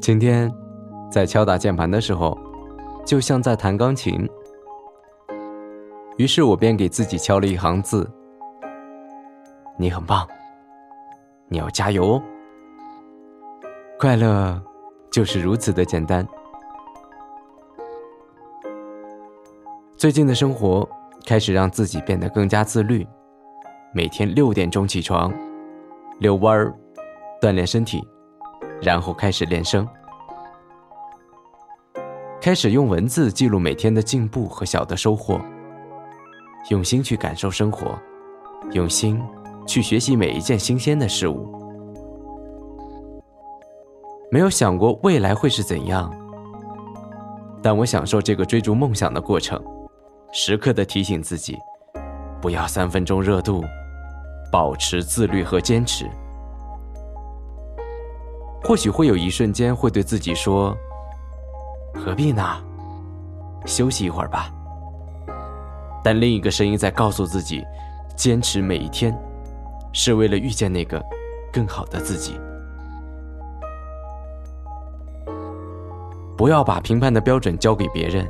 今天在敲打键盘的时候，就像在弹钢琴。于是我便给自己敲了一行字：“你很棒，你要加油哦。”快乐就是如此的简单。最近的生活开始让自己变得更加自律，每天六点钟起床，遛弯儿，锻炼身体，然后开始练声，开始用文字记录每天的进步和小的收获，用心去感受生活，用心去学习每一件新鲜的事物。没有想过未来会是怎样，但我享受这个追逐梦想的过程。时刻的提醒自己，不要三分钟热度，保持自律和坚持。或许会有一瞬间会对自己说：“何必呢？休息一会儿吧。”但另一个声音在告诉自己：“坚持每一天，是为了遇见那个更好的自己。”不要把评判的标准交给别人。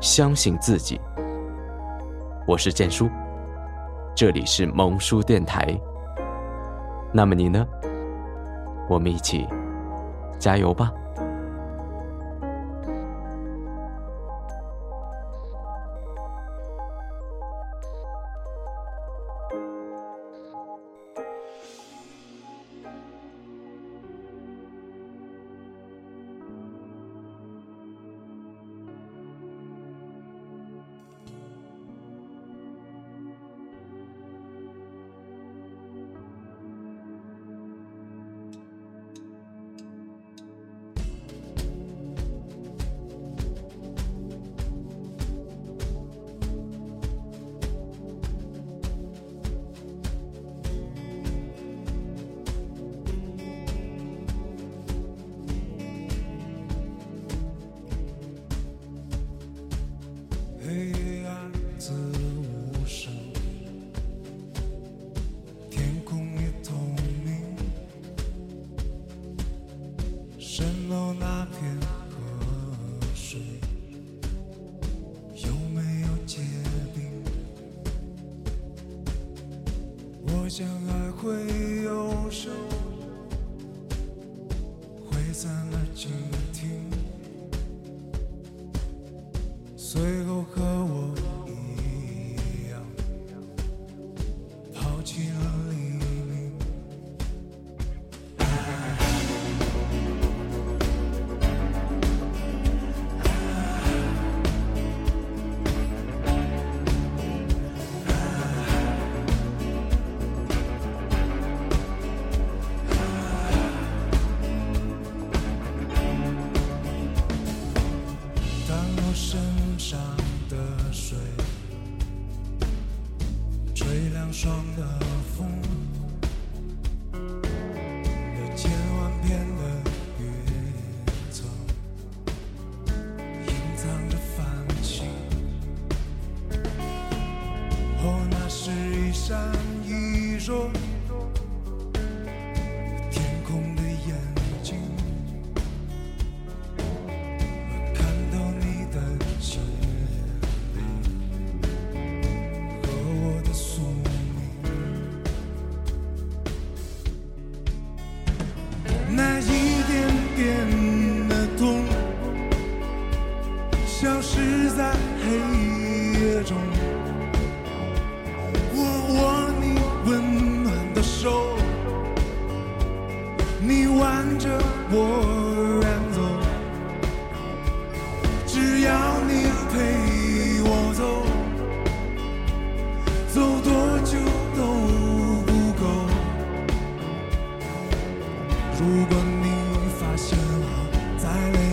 相信自己。我是建叔，这里是萌叔电台。那么你呢？我们一起加油吧！山楼那片河水有没有结冰？我想还会有手挥散了蜻蜓，随后和。爽的风，有千万片的云层隐藏着繁星。哦，那是一闪一弱，你挽着我远走，只要你陪我走，走多久都不够。如果你发现我在。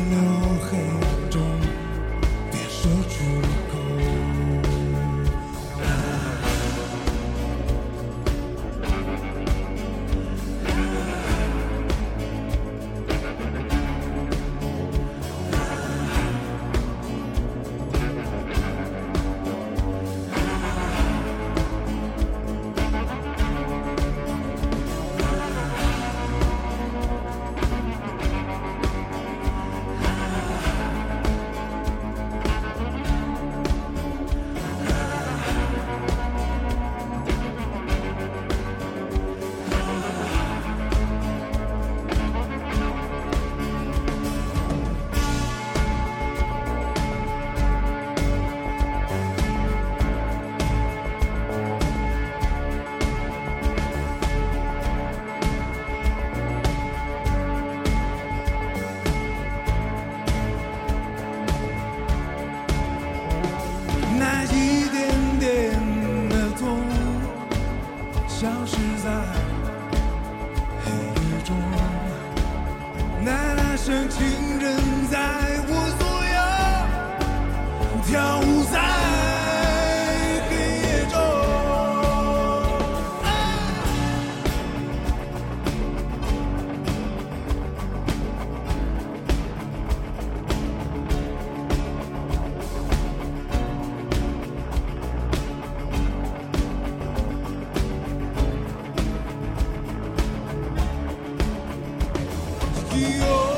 Dios.